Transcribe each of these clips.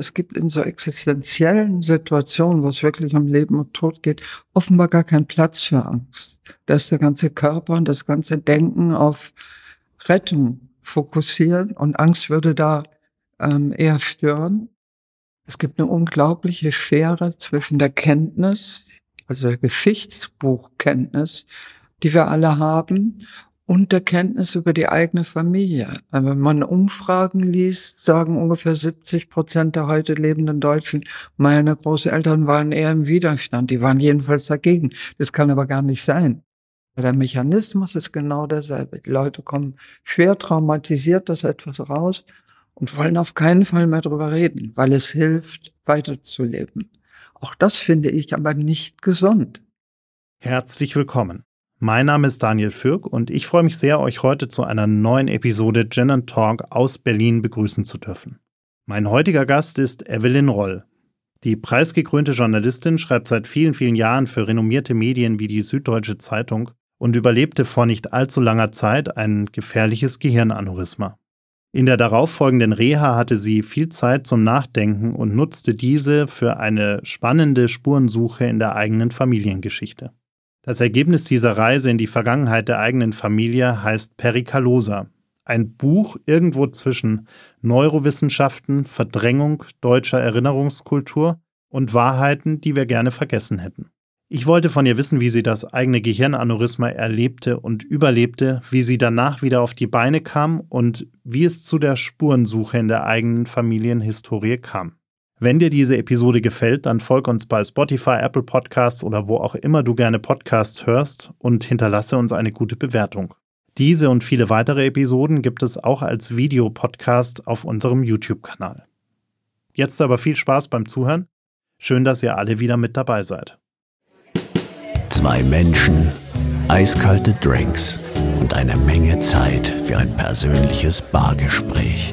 Es gibt in so existenziellen Situationen, wo es wirklich um Leben und Tod geht, offenbar gar keinen Platz für Angst. Da ist der ganze Körper und das ganze Denken auf Rettung fokussiert und Angst würde da ähm, eher stören. Es gibt eine unglaubliche Schere zwischen der Kenntnis, also der Geschichtsbuchkenntnis, die wir alle haben, und der Kenntnis über die eigene Familie. Also wenn man Umfragen liest, sagen ungefähr 70 Prozent der heute lebenden Deutschen, meine Großeltern waren eher im Widerstand. Die waren jedenfalls dagegen. Das kann aber gar nicht sein. Der Mechanismus ist genau derselbe. Die Leute kommen schwer traumatisiert das etwas raus und wollen auf keinen Fall mehr drüber reden, weil es hilft, weiterzuleben. Auch das finde ich aber nicht gesund. Herzlich willkommen. Mein Name ist Daniel Fürk und ich freue mich sehr, euch heute zu einer neuen Episode Gen Talk aus Berlin begrüßen zu dürfen. Mein heutiger Gast ist Evelyn Roll. Die preisgekrönte Journalistin schreibt seit vielen, vielen Jahren für renommierte Medien wie die Süddeutsche Zeitung und überlebte vor nicht allzu langer Zeit ein gefährliches Gehirnaneurysma. In der darauffolgenden Reha hatte sie viel Zeit zum Nachdenken und nutzte diese für eine spannende Spurensuche in der eigenen Familiengeschichte. Das Ergebnis dieser Reise in die Vergangenheit der eigenen Familie heißt Perikalosa, ein Buch irgendwo zwischen Neurowissenschaften, Verdrängung deutscher Erinnerungskultur und Wahrheiten, die wir gerne vergessen hätten. Ich wollte von ihr wissen, wie sie das eigene Gehirnaneurysma erlebte und überlebte, wie sie danach wieder auf die Beine kam und wie es zu der Spurensuche in der eigenen Familienhistorie kam. Wenn dir diese Episode gefällt, dann folg uns bei Spotify, Apple Podcasts oder wo auch immer du gerne Podcasts hörst und hinterlasse uns eine gute Bewertung. Diese und viele weitere Episoden gibt es auch als Videopodcast auf unserem YouTube-Kanal. Jetzt aber viel Spaß beim Zuhören. Schön, dass ihr alle wieder mit dabei seid. Zwei Menschen, eiskalte Drinks und eine Menge Zeit für ein persönliches Bargespräch.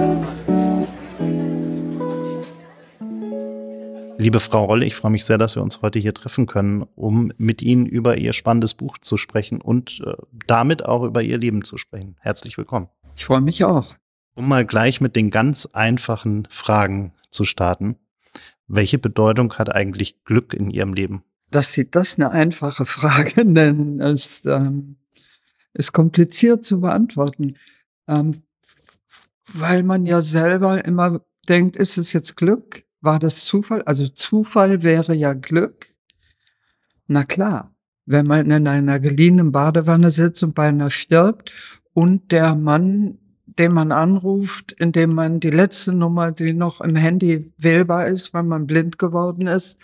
Liebe Frau Rolle, ich freue mich sehr, dass wir uns heute hier treffen können, um mit Ihnen über Ihr spannendes Buch zu sprechen und äh, damit auch über Ihr Leben zu sprechen. Herzlich willkommen. Ich freue mich auch. Um mal gleich mit den ganz einfachen Fragen zu starten. Welche Bedeutung hat eigentlich Glück in Ihrem Leben? Dass Sie das eine einfache Frage nennen, ist, ähm, ist kompliziert zu beantworten. Ähm, weil man ja selber immer denkt, ist es jetzt Glück? War das Zufall? Also Zufall wäre ja Glück. Na klar, wenn man in einer geliehenen Badewanne sitzt und beinahe stirbt und der Mann, den man anruft, indem man die letzte Nummer, die noch im Handy wählbar ist, weil man blind geworden ist,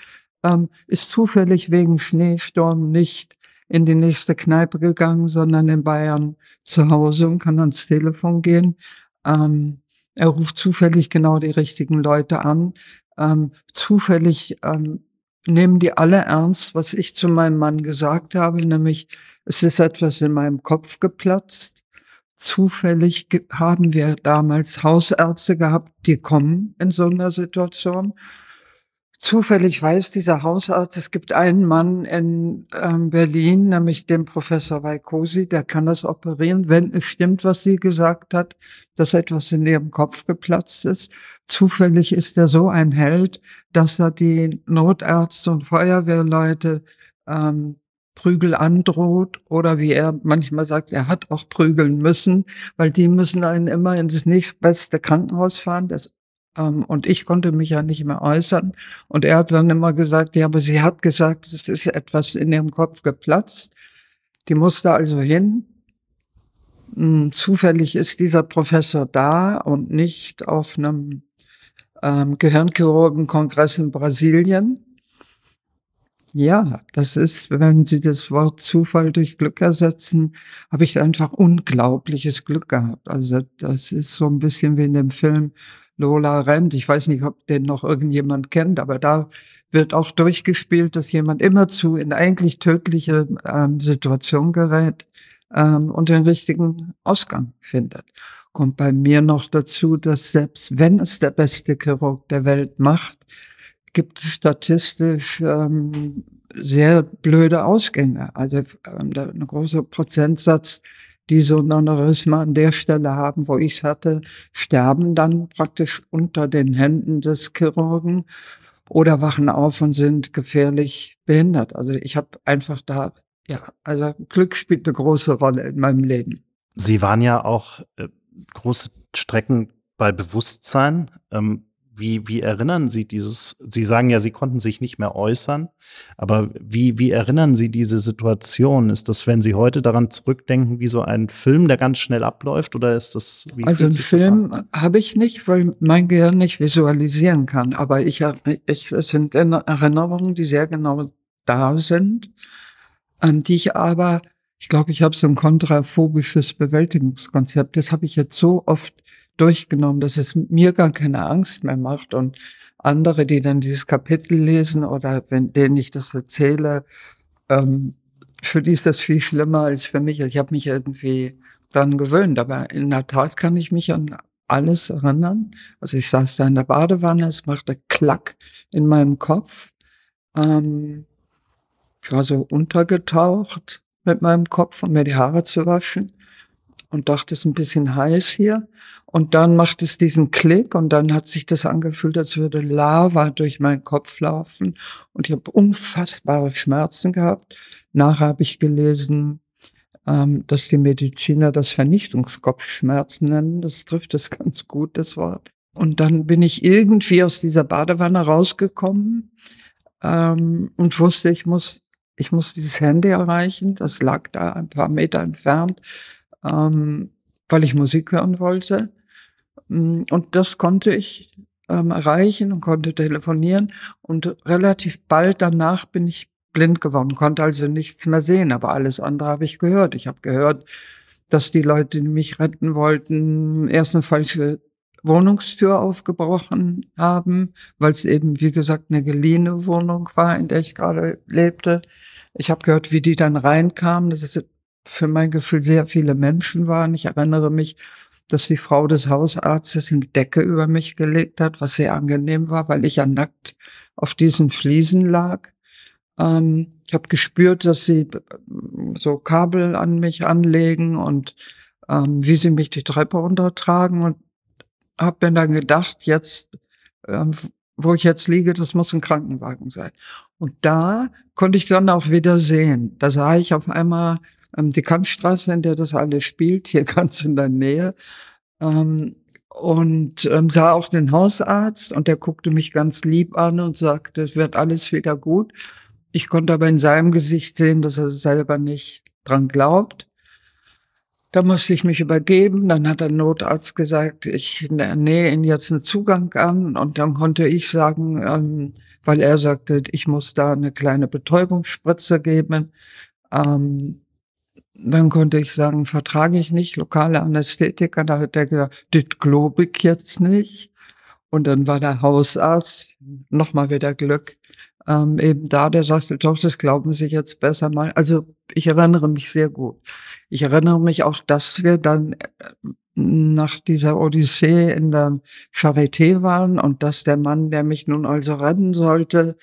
ähm, ist zufällig wegen Schneesturm nicht in die nächste Kneipe gegangen, sondern in Bayern zu Hause und kann ans Telefon gehen. Ähm, er ruft zufällig genau die richtigen Leute an ähm, zufällig ähm, nehmen die alle ernst, was ich zu meinem Mann gesagt habe, nämlich es ist etwas in meinem Kopf geplatzt. Zufällig haben wir damals Hausärzte gehabt, die kommen in so einer Situation zufällig weiß dieser Hausarzt, es gibt einen Mann in ähm, Berlin, nämlich den Professor Weikosi, der kann das operieren, wenn es stimmt, was sie gesagt hat, dass etwas in ihrem Kopf geplatzt ist. Zufällig ist er so ein Held, dass er die Notärzte und Feuerwehrleute ähm, Prügel androht oder wie er manchmal sagt, er hat auch prügeln müssen, weil die müssen einen immer in das nächstbeste Krankenhaus fahren. Das ähm, und ich konnte mich ja nicht mehr äußern. Und er hat dann immer gesagt, ja, aber sie hat gesagt, es ist etwas in ihrem Kopf geplatzt. Die musste also hin. Hm, zufällig ist dieser Professor da und nicht auf einem ähm, Gehirnchirurgenkongress in Brasilien. Ja, das ist, wenn Sie das Wort Zufall durch Glück ersetzen, habe ich einfach unglaubliches Glück gehabt. Also das ist so ein bisschen wie in dem Film Lola rennt. Ich weiß nicht, ob den noch irgendjemand kennt, aber da wird auch durchgespielt, dass jemand immerzu in eigentlich tödliche ähm, Situation gerät. ähm, und den richtigen Ausgang findet. Kommt bei mir noch dazu, dass selbst wenn es der beste Chirurg der Welt macht, gibt es statistisch ähm, sehr blöde Ausgänge. Also ähm, ein großer Prozentsatz, die so ein Aneurysma an der Stelle haben, wo ich es hatte, sterben dann praktisch unter den Händen des Chirurgen oder wachen auf und sind gefährlich behindert. Also ich habe einfach da, ja, also Glück spielt eine große Rolle in meinem Leben. Sie waren ja auch äh, große Strecken bei Bewusstsein. Ähm, wie, wie erinnern Sie dieses, Sie sagen ja, Sie konnten sich nicht mehr äußern, aber wie, wie erinnern Sie diese Situation? Ist das, wenn Sie heute daran zurückdenken, wie so ein Film, der ganz schnell abläuft, oder ist das, wie Also einen Film habe ich nicht, weil mein Gehirn nicht visualisieren kann, aber ich, ich, es sind Erinnerungen, die sehr genau da sind, an die ich aber, ich glaube, ich habe so ein kontraphobisches Bewältigungskonzept, das habe ich jetzt so oft durchgenommen, dass es mir gar keine Angst mehr macht und andere, die dann dieses Kapitel lesen oder wenn denen ich das erzähle, ähm, für die ist das viel schlimmer als für mich. Ich habe mich irgendwie dran gewöhnt, aber in der Tat kann ich mich an alles erinnern. Also ich saß da in der Badewanne, es machte Klack in meinem Kopf. Ähm, ich war so untergetaucht mit meinem Kopf, um mir die Haare zu waschen und dachte, es ist ein bisschen heiß hier. Und dann macht es diesen Klick und dann hat sich das angefühlt, als würde Lava durch meinen Kopf laufen. Und ich habe unfassbare Schmerzen gehabt. Nachher habe ich gelesen, ähm, dass die Mediziner das Vernichtungskopfschmerzen nennen. Das trifft es ganz gut, das Wort. Und dann bin ich irgendwie aus dieser Badewanne rausgekommen ähm, und wusste, ich muss, ich muss dieses Handy erreichen. Das lag da ein paar Meter entfernt, ähm, weil ich Musik hören wollte. Mm, und das konnte ich ähm, erreichen und konnte telefonieren. Und relativ bald danach bin ich blind geworden, konnte also nichts mehr sehen, aber alles andere habe ich gehört. Ich habe gehört, dass die Leute, die mich retten wollten, erst eine falsche Wohnungstür aufgebrochen haben, weil es eben, wie gesagt, eine geliehene Wohnung war, in der ich gerade lebte. Ich habe gehört, wie die dann reinkamen, dass es für mein Gefühl sehr viele Menschen waren. Ich erinnere mich, dass die Frau des Hausarztes eine Decke über mich gelegt hat, was sehr angenehm war, weil ich ja nackt auf diesen Fliesen lag. Ähm, ich habe gespürt, dass sie äh, so Kabel an mich anlegen und ähm, wie sie mich die Treppe runtertragen und habe mir dann gedacht, jetzt, ähm, wo ich jetzt liege, das muss ein Krankenwagen sein. Und da konnte ich dann auch wieder sehen. Da sah ich auf einmal ähm, die Kantstraße, in der das alles spielt, hier ganz in der Nähe. Ähm, und ähm, sah auch den Hausarzt und der guckte mich ganz lieb an und sagte, es wird alles wieder gut. Ich konnte aber in seinem Gesicht sehen, dass er selber nicht dran glaubt. Da musste ich mich übergeben. Dann hat der Notarzt gesagt, ich nähe ihn jetzt einen Zugang an. Und dann konnte ich sagen, ähm, weil er sagte, ich muss da eine kleine Betäubungsspritze geben. Ähm, dann konnte ich sagen, vertrage ich nicht, lokale Anästhetiker. Da hat er gesagt, das glaube ich jetzt nicht. Und dann war der Hausarzt, nochmal wieder Glück, ähm, eben da, der sagte, doch, das glauben Sie jetzt besser mal. Also ich erinnere mich sehr gut. Ich erinnere mich auch, dass wir dann äh, nach dieser Odyssee in der Charité waren und dass der Mann, der mich nun also retten sollte,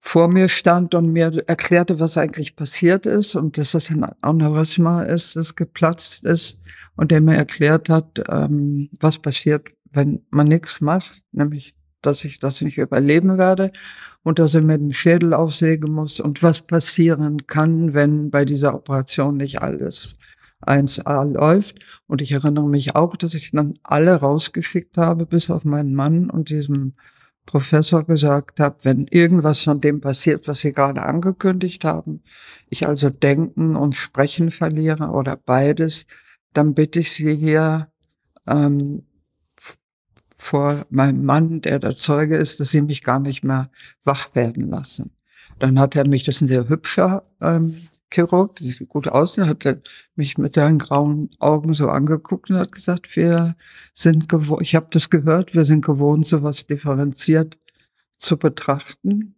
vor mir stand und mir erklärte, was eigentlich passiert ist und dass das ein Aneurysma ist, das geplatzt ist und der mir erklärt hat, ähm, was passiert, wenn man nichts macht, nämlich, dass ich das nicht überleben werde und dass er mir den Schädel aufsägen muss und was passieren kann, wenn bei dieser Operation nicht alles 1a läuft. Und ich erinnere mich auch, dass ich dann alle rausgeschickt habe, bis auf meinen Mann und diesem Professor gesagt habe, wenn irgendwas von dem passiert, was Sie gerade angekündigt haben, ich also Denken und Sprechen verliere oder beides, dann bitte ich Sie hier ähm, vor meinem Mann, der der Zeuge ist, dass Sie mich gar nicht mehr wach werden lassen. Dann hat er mich, das ist ein sehr hübscher ähm, Chirurg, der sieht gut aus, der hat mich mit seinen grauen Augen so angeguckt und hat gesagt, wir sind gewohnt, ich habe das gehört, wir sind gewohnt, sowas differenziert zu betrachten.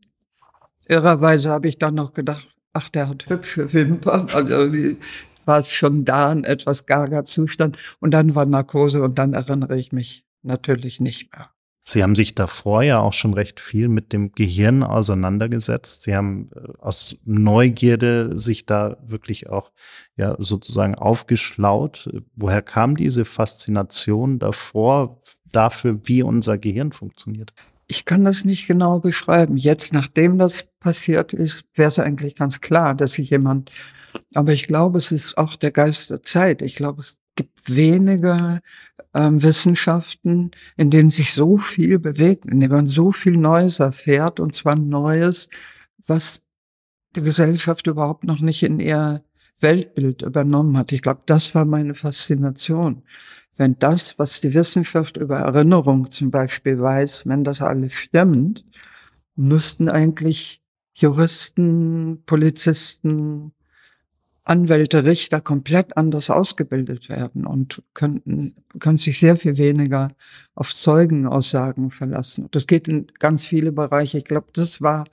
Irrerweise habe ich dann noch gedacht, ach, der hat hübsche Wimpern, also die, war es schon da ein etwas gager Zustand und dann war Narkose und dann erinnere ich mich natürlich nicht mehr. Sie haben sich davor ja auch schon recht viel mit dem Gehirn auseinandergesetzt. Sie haben äh, aus Neugierde sich da wirklich auch ja sozusagen aufgeschlaut. Woher kam diese Faszination davor dafür, wie unser Gehirn funktioniert? Ich kann das nicht genau beschreiben. Jetzt, nachdem das passiert ist, wäre es eigentlich ganz klar, dass sich jemand, aber ich glaube, es ist auch der Geist der Zeit. Ich glaube, es gibt wenige ähm, Wissenschaften, in denen sich so viel bewegt, in denen man so viel Neues erfährt, und zwar Neues, was die Gesellschaft überhaupt noch nicht in ihr Weltbild übernommen hat. Ich glaube, das war meine Faszination. Wenn das, was die Wissenschaft über Erinnerung zum Beispiel weiß, wenn das alles stimmt, müssten eigentlich Juristen, Polizisten, Anwälte, Richter komplett anders ausgebildet werden und könnten, können sich sehr viel weniger auf Zeugenaussagen verlassen. Das geht in ganz viele Bereiche. Ich glaube, das war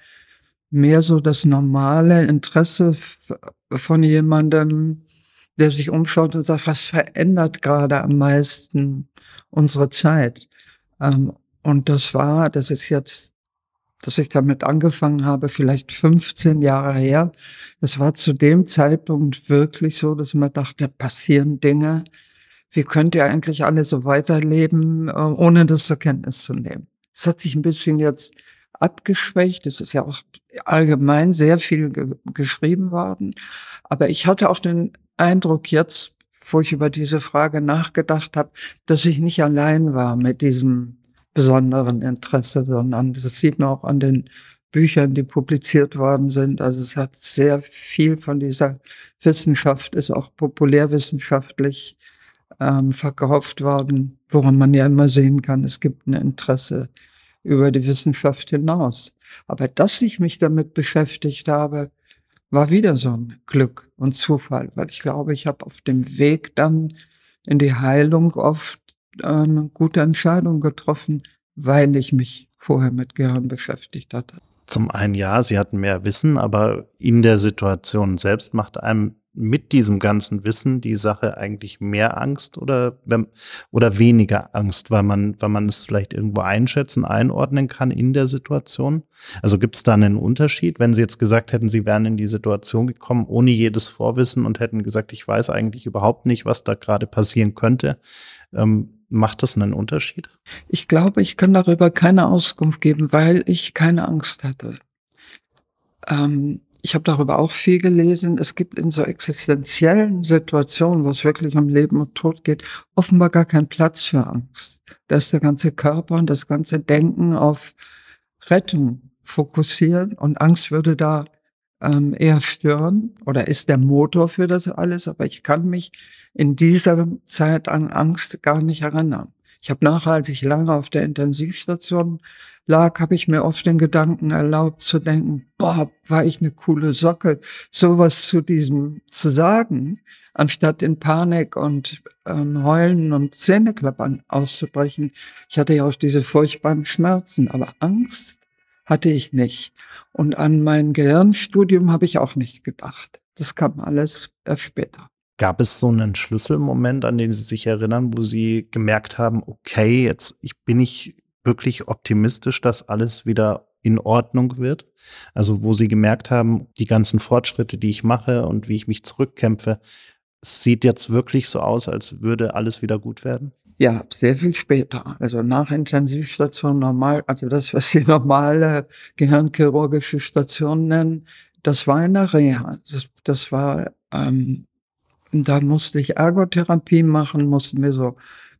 mehr so das normale Interesse von jemandem, der sich umschaut und sagt, was verändert gerade am meisten unsere Zeit? Ähm, und das war, das ist jetzt dass ich damit angefangen habe, vielleicht 15 Jahre her. Es war zu dem Zeitpunkt wirklich so, dass man dachte, passieren Dinge. Wie könnt ihr eigentlich alle so weiterleben, äh, ohne das zur Kenntnis zu nehmen? Es hat sich ein bisschen jetzt abgeschwächt. Es ist ja auch allgemein sehr viel ge geschrieben worden. Aber ich hatte auch den Eindruck jetzt, wo ich über diese Frage nachgedacht habe, dass ich nicht allein war mit diesem besonderen Interesse, sondern das sieht man auch an den Büchern, die publiziert worden sind. Also es hat sehr viel von dieser Wissenschaft, ist auch populärwissenschaftlich ähm, verkauft worden, woran man ja immer sehen kann, es gibt ein Interesse über die Wissenschaft hinaus. Aber dass ich mich damit beschäftigt habe, war wieder so ein Glück und Zufall, weil ich glaube, ich habe auf dem Weg dann in die Heilung oft eine gute Entscheidung getroffen, weil ich mich vorher mit Gehirn beschäftigt hatte. Zum einen ja, sie hatten mehr Wissen, aber in der Situation selbst macht einem mit diesem ganzen Wissen die Sache eigentlich mehr Angst oder, oder weniger Angst, weil man, weil man es vielleicht irgendwo einschätzen, einordnen kann in der Situation? Also gibt es da einen Unterschied, wenn Sie jetzt gesagt hätten, Sie wären in die Situation gekommen ohne jedes Vorwissen und hätten gesagt, ich weiß eigentlich überhaupt nicht, was da gerade passieren könnte? Ähm, Macht das einen Unterschied? Ich glaube, ich kann darüber keine Auskunft geben, weil ich keine Angst hatte. Ähm, ich habe darüber auch viel gelesen. Es gibt in so existenziellen Situationen, wo es wirklich um Leben und Tod geht, offenbar gar keinen Platz für Angst. Da ist der ganze Körper und das ganze Denken auf Rettung fokussiert und Angst würde da ähm, eher stören oder ist der Motor für das alles. Aber ich kann mich in dieser Zeit an Angst gar nicht erinnern. Ich habe nachher, als ich lange auf der Intensivstation lag, habe ich mir oft den Gedanken erlaubt zu denken, boah, war ich eine coole Socke, sowas zu diesem zu sagen, anstatt in Panik und ähm, Heulen und Zähneklappern auszubrechen. Ich hatte ja auch diese furchtbaren Schmerzen, aber Angst hatte ich nicht. Und an mein Gehirnstudium habe ich auch nicht gedacht. Das kam alles erst später. Gab es so einen Schlüsselmoment, an den Sie sich erinnern, wo Sie gemerkt haben, okay, jetzt ich bin ich wirklich optimistisch, dass alles wieder in Ordnung wird? Also wo Sie gemerkt haben, die ganzen Fortschritte, die ich mache und wie ich mich zurückkämpfe, sieht jetzt wirklich so aus, als würde alles wieder gut werden? Ja, sehr viel später. Also nach Intensivstation normal, also das, was die normale gehirnchirurgische Station nennen, das war in der Reha. Das, das war ähm, dann musste ich Ergotherapie machen, musste mir so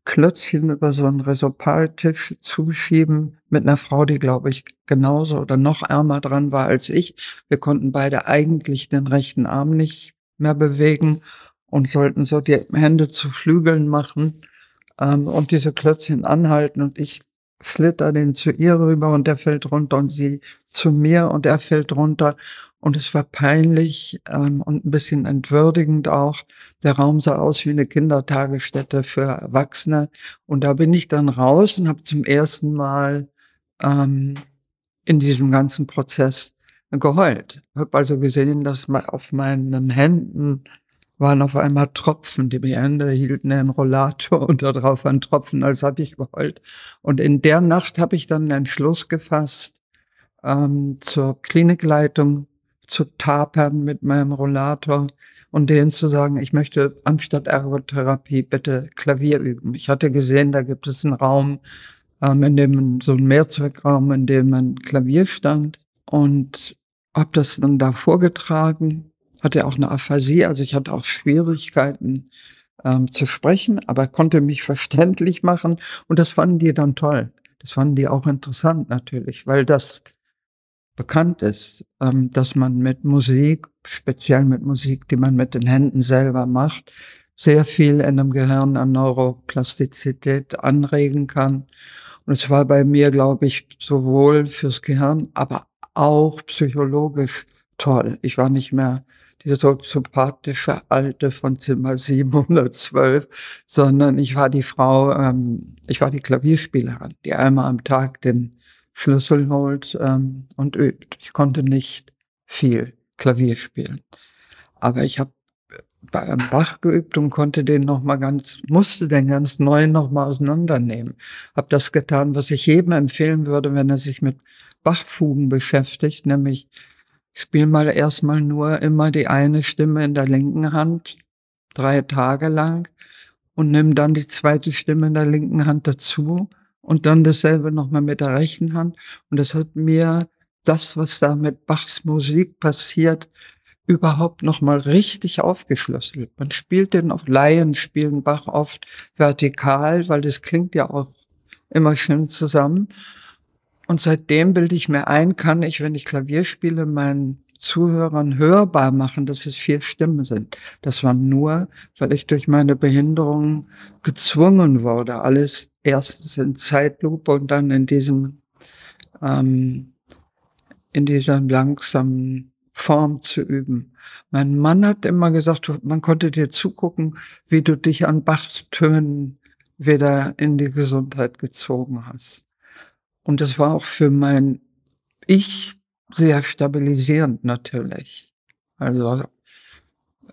Klötzchen über so einen Resopaltisch zuschieben mit einer Frau, die, glaube ich, genauso oder noch ärmer dran war als ich. Wir konnten beide eigentlich den rechten Arm nicht mehr bewegen und sollten so die Hände zu Flügeln machen ähm, und diese Klötzchen anhalten und ich schlitter den zu ihr rüber und der fällt runter und sie zu mir und er fällt runter und es war peinlich ähm, und ein bisschen entwürdigend auch. Der Raum sah aus wie eine Kindertagesstätte für Erwachsene. Und da bin ich dann raus und habe zum ersten Mal ähm, in diesem ganzen Prozess geheult. Habe also gesehen, dass auf meinen Händen waren auf einmal Tropfen. Die Hände hielten einen Rollator und darauf ein Tropfen, als habe ich geheult. Und in der Nacht habe ich dann den Entschluss gefasst, ähm, zur Klinikleitung zu tapern mit meinem Rollator und denen zu sagen, ich möchte anstatt Ergotherapie bitte Klavier üben. Ich hatte gesehen, da gibt es einen Raum, ähm, in dem so ein Mehrzweckraum, in dem ein Klavier stand und habe das dann da vorgetragen hatte auch eine Aphasie, also ich hatte auch Schwierigkeiten ähm, zu sprechen, aber konnte mich verständlich machen und das fanden die dann toll. Das fanden die auch interessant natürlich, weil das bekannt ist, ähm, dass man mit Musik, speziell mit Musik, die man mit den Händen selber macht, sehr viel in dem Gehirn an Neuroplastizität anregen kann. Und es war bei mir, glaube ich, sowohl fürs Gehirn, aber auch psychologisch toll. Ich war nicht mehr die soziopathische Alte von Zimmer 712, sondern ich war die Frau, ähm, ich war die Klavierspielerin, die einmal am Tag den Schlüssel holt ähm, und übt. Ich konnte nicht viel Klavier spielen, aber ich habe bei einem Bach geübt und konnte den noch mal ganz, musste den ganz neu noch mal auseinandernehmen. Habe das getan, was ich jedem empfehlen würde, wenn er sich mit Bachfugen beschäftigt, nämlich spiel mal erstmal nur immer die eine Stimme in der linken Hand, drei Tage lang, und nimm dann die zweite Stimme in der linken Hand dazu und dann dasselbe nochmal mit der rechten Hand. Und das hat mir das, was da mit Bachs Musik passiert, überhaupt nochmal richtig aufgeschlüsselt. Man spielt den auf Laien, spielen Bach oft vertikal, weil das klingt ja auch immer schön zusammen. Und seitdem bilde ich mir ein, kann ich, wenn ich Klavier spiele, meinen Zuhörern hörbar machen, dass es vier Stimmen sind. Das war nur, weil ich durch meine Behinderung gezwungen wurde, alles erstens in Zeitlupe und dann in diesem, ähm, in dieser langsamen Form zu üben. Mein Mann hat immer gesagt, man konnte dir zugucken, wie du dich an Bachs Tönen wieder in die Gesundheit gezogen hast. Und das war auch für mein Ich sehr stabilisierend natürlich. Also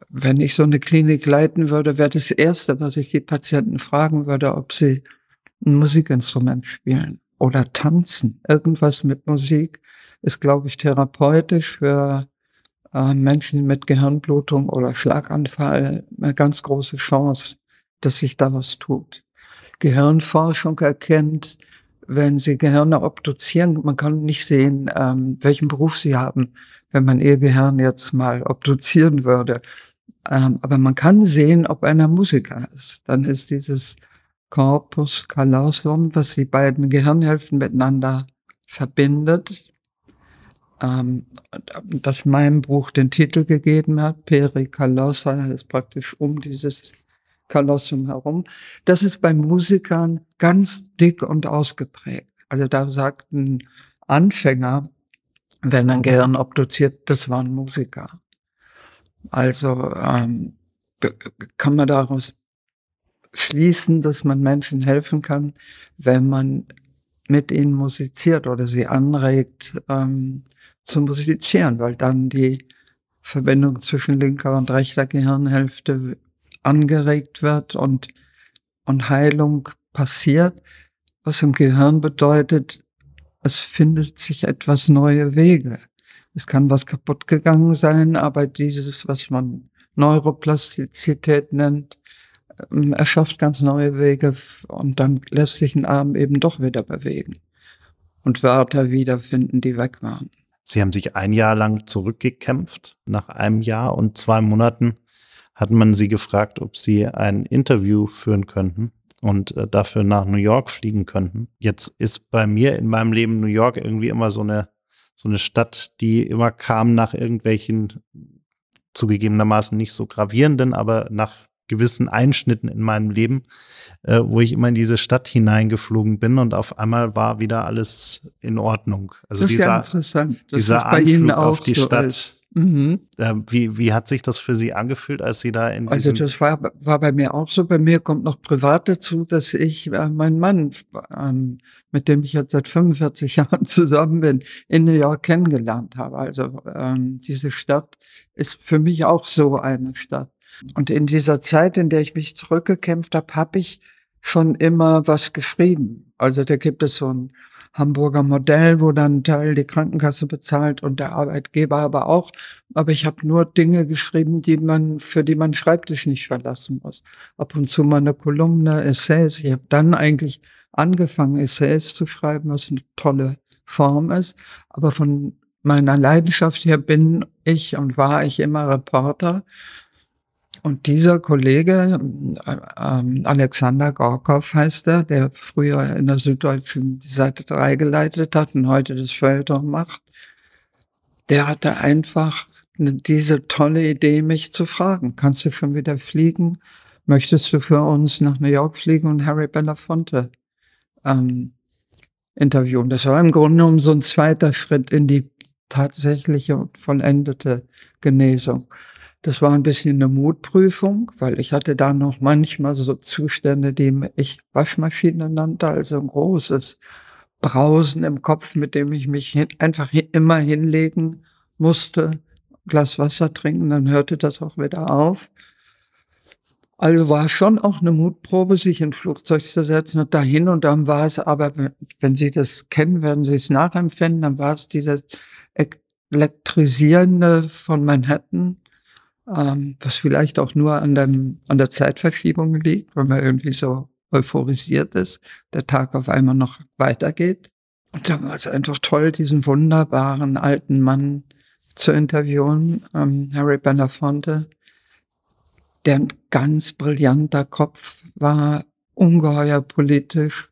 wenn ich so eine Klinik leiten würde, wäre das Erste, was ich die Patienten fragen würde, ob sie ein Musikinstrument spielen oder tanzen. Irgendwas mit Musik ist, glaube ich, therapeutisch für äh, Menschen mit Gehirnblutung oder Schlaganfall eine ganz große Chance, dass sich da was tut. Gehirnforschung erkennt, wenn sie Gehirne obduzieren, man kann nicht sehen, ähm, welchen Beruf sie haben, wenn man ihr Gehirn jetzt mal obduzieren würde. Ähm, aber man kann sehen, ob einer Musiker ist. Dann ist dieses Corpus callosum, was die beiden Gehirnhälften miteinander verbindet, ähm, das meinem Buch den Titel gegeben hat, Pericalosa, ist praktisch um dieses Kolossum herum. Das ist bei Musikern ganz dick und ausgeprägt. Also da sagten Anfänger, wenn ein Gehirn obduziert, das waren Musiker. Also ähm, kann man daraus schließen, dass man Menschen helfen kann, wenn man mit ihnen musiziert oder sie anregt ähm, zu musizieren, weil dann die Verbindung zwischen linker und rechter Gehirnhälfte angeregt wird und, und Heilung passiert, was im Gehirn bedeutet, es findet sich etwas neue Wege. Es kann was kaputt gegangen sein, aber dieses, was man Neuroplastizität nennt, ähm, erschafft ganz neue Wege und dann lässt sich ein Arm eben doch wieder bewegen und Wörter wiederfinden, die weg waren. Sie haben sich ein Jahr lang zurückgekämpft. Nach einem Jahr und zwei Monaten hat man sie gefragt, ob sie ein Interview führen könnten und äh, dafür nach New York fliegen könnten. Jetzt ist bei mir in meinem Leben New York irgendwie immer so eine, so eine Stadt, die immer kam nach irgendwelchen zugegebenermaßen nicht so gravierenden, aber nach gewissen Einschnitten in meinem Leben, äh, wo ich immer in diese Stadt hineingeflogen bin und auf einmal war wieder alles in Ordnung. Also das ist dieser, ja interessant. Das dieser Anflug auf die so Stadt. Ist. Mhm. Ähm, wie, wie hat sich das für Sie angefühlt, als Sie da in Also das war, war bei mir auch so. Bei mir kommt noch privat dazu, dass ich äh, meinen Mann, ähm, mit dem ich jetzt seit 45 Jahren zusammen bin, in New York kennengelernt habe. Also ähm, diese Stadt ist für mich auch so eine Stadt. Und in dieser Zeit, in der ich mich zurückgekämpft habe, habe ich schon immer was geschrieben. Also da gibt es so ein Hamburger Modell, wo dann Teil die Krankenkasse bezahlt und der Arbeitgeber aber auch. Aber ich habe nur Dinge geschrieben, die man, für die man Schreibtisch nicht verlassen muss. Ab und zu mal eine Kolumne, Essays. Ich habe dann eigentlich angefangen, Essays zu schreiben, was eine tolle Form ist. Aber von meiner Leidenschaft her bin ich und war ich immer Reporter. Und dieser Kollege, äh, äh, Alexander Gorkow heißt er, der früher in der Süddeutschen die Seite 3 geleitet hat und heute das Feuilleton macht, der hatte einfach diese tolle Idee, mich zu fragen, kannst du schon wieder fliegen? Möchtest du für uns nach New York fliegen und Harry Belafonte ähm, interviewen? Das war im Grunde genommen so ein zweiter Schritt in die tatsächliche und vollendete Genesung. Das war ein bisschen eine Mutprüfung, weil ich hatte da noch manchmal so Zustände, die ich Waschmaschine nannte, also ein großes Brausen im Kopf, mit dem ich mich hin, einfach immer hinlegen musste, Glas Wasser trinken, dann hörte das auch wieder auf. Also war schon auch eine Mutprobe, sich in Flugzeug zu setzen und dahin und dann war es aber, wenn Sie das kennen, werden Sie es nachempfinden, dann war es dieses elektrisierende von Manhattan, ähm, was vielleicht auch nur an, dem, an der Zeitverschiebung liegt, weil man irgendwie so euphorisiert ist, der Tag auf einmal noch weitergeht. Und dann war es einfach toll, diesen wunderbaren alten Mann zu interviewen, ähm, Harry Belafonte, der ein ganz brillanter Kopf war, ungeheuer politisch,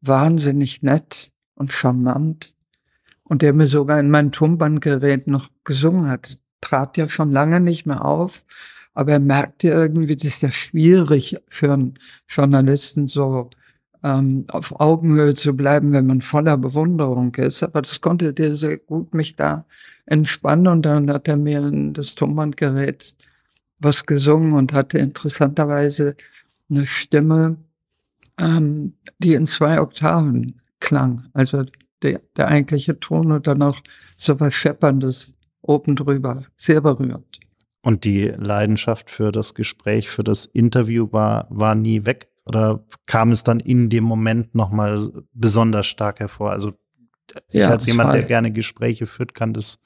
wahnsinnig nett und charmant und der mir sogar in mein Tonbandgerät noch gesungen hat trat ja schon lange nicht mehr auf, aber er merkte irgendwie, das ist ja schwierig für einen Journalisten so ähm, auf Augenhöhe zu bleiben, wenn man voller Bewunderung ist. Aber das konnte der sehr gut mich da entspannen und dann hat er mir in das Tonbandgerät was gesungen und hatte interessanterweise eine Stimme, ähm, die in zwei Oktaven klang. Also der, der eigentliche Ton und dann auch so was Schepperndes oben drüber. Sehr berührend. Und die Leidenschaft für das Gespräch, für das Interview war, war nie weg? Oder kam es dann in dem Moment nochmal besonders stark hervor? Also ja, als jemand, der gerne Gespräche führt, kann das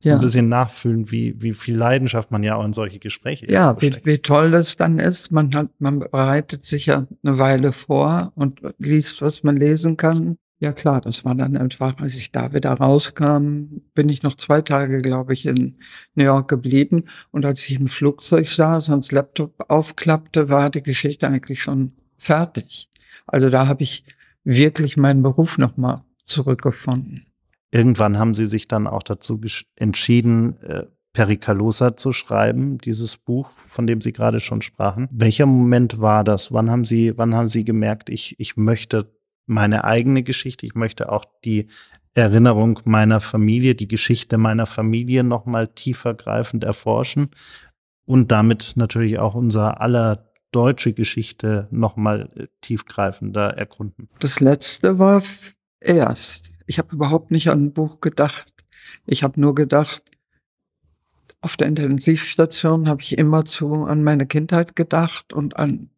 ja. ein bisschen nachfühlen, wie, wie viel Leidenschaft man ja auch in solche Gespräche Ja, wie, wie toll das dann ist. Man hat, man bereitet sich ja eine Weile vor und liest, was man lesen kann. Ja klar, das war dann einfach, als ich da wieder rauskam, bin ich noch zwei Tage, glaube ich, in New York geblieben. Und als ich im Flugzeug saß und das Laptop aufklappte, war die Geschichte eigentlich schon fertig. Also da habe ich wirklich meinen Beruf nochmal zurückgefunden. Irgendwann haben Sie sich dann auch dazu entschieden, äh, Pericalosa zu schreiben, dieses Buch, von dem Sie gerade schon sprachen. Welcher Moment war das? Wann haben Sie, wann haben Sie gemerkt, ich, ich möchte meine eigene Geschichte. Ich möchte auch die Erinnerung meiner Familie, die Geschichte meiner Familie nochmal tiefergreifend erforschen und damit natürlich auch unser aller deutsche Geschichte nochmal äh, tiefgreifender erkunden. Das letzte war erst. Ich habe überhaupt nicht an ein Buch gedacht. Ich habe nur gedacht, auf der Intensivstation habe ich immer zu an meine Kindheit gedacht und an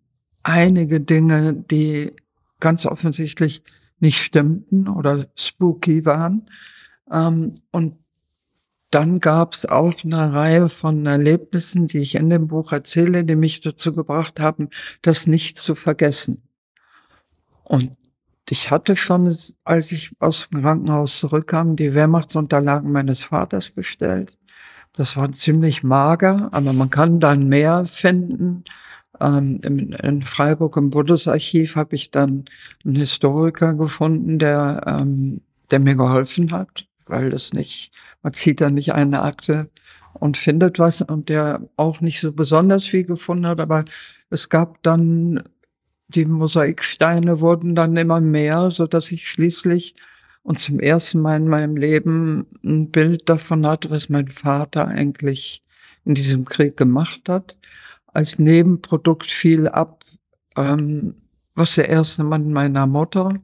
einige Dinge, die ganz offensichtlich nicht stimmten oder spooky waren. Ähm, und dann gab es auch eine Reihe von Erlebnissen, die ich in dem Buch erzähle, die mich dazu gebracht haben, das nicht zu vergessen. Und ich hatte schon, als ich aus dem Krankenhaus zurückkam, die Wehrmachtsunterlagen meines Vaters bestellt. Das war ziemlich mager, aber man kann dann mehr finden. Ähm, in, in, Freiburg im Bundesarchiv habe ich dann einen Historiker gefunden, der, ähm, der mir geholfen hat, weil das nicht, man zieht da nicht eine Akte und findet was und der auch nicht so besonders viel gefunden hat, aber es gab dann die Mosaiksteine wurden dann immer mehr, so dass ich schließlich und zum ersten Mal in meinem Leben ein Bild davon hatte, was mein Vater eigentlich in diesem Krieg gemacht hat als Nebenprodukt fiel ab, ähm, was der erste Mann meiner Mutter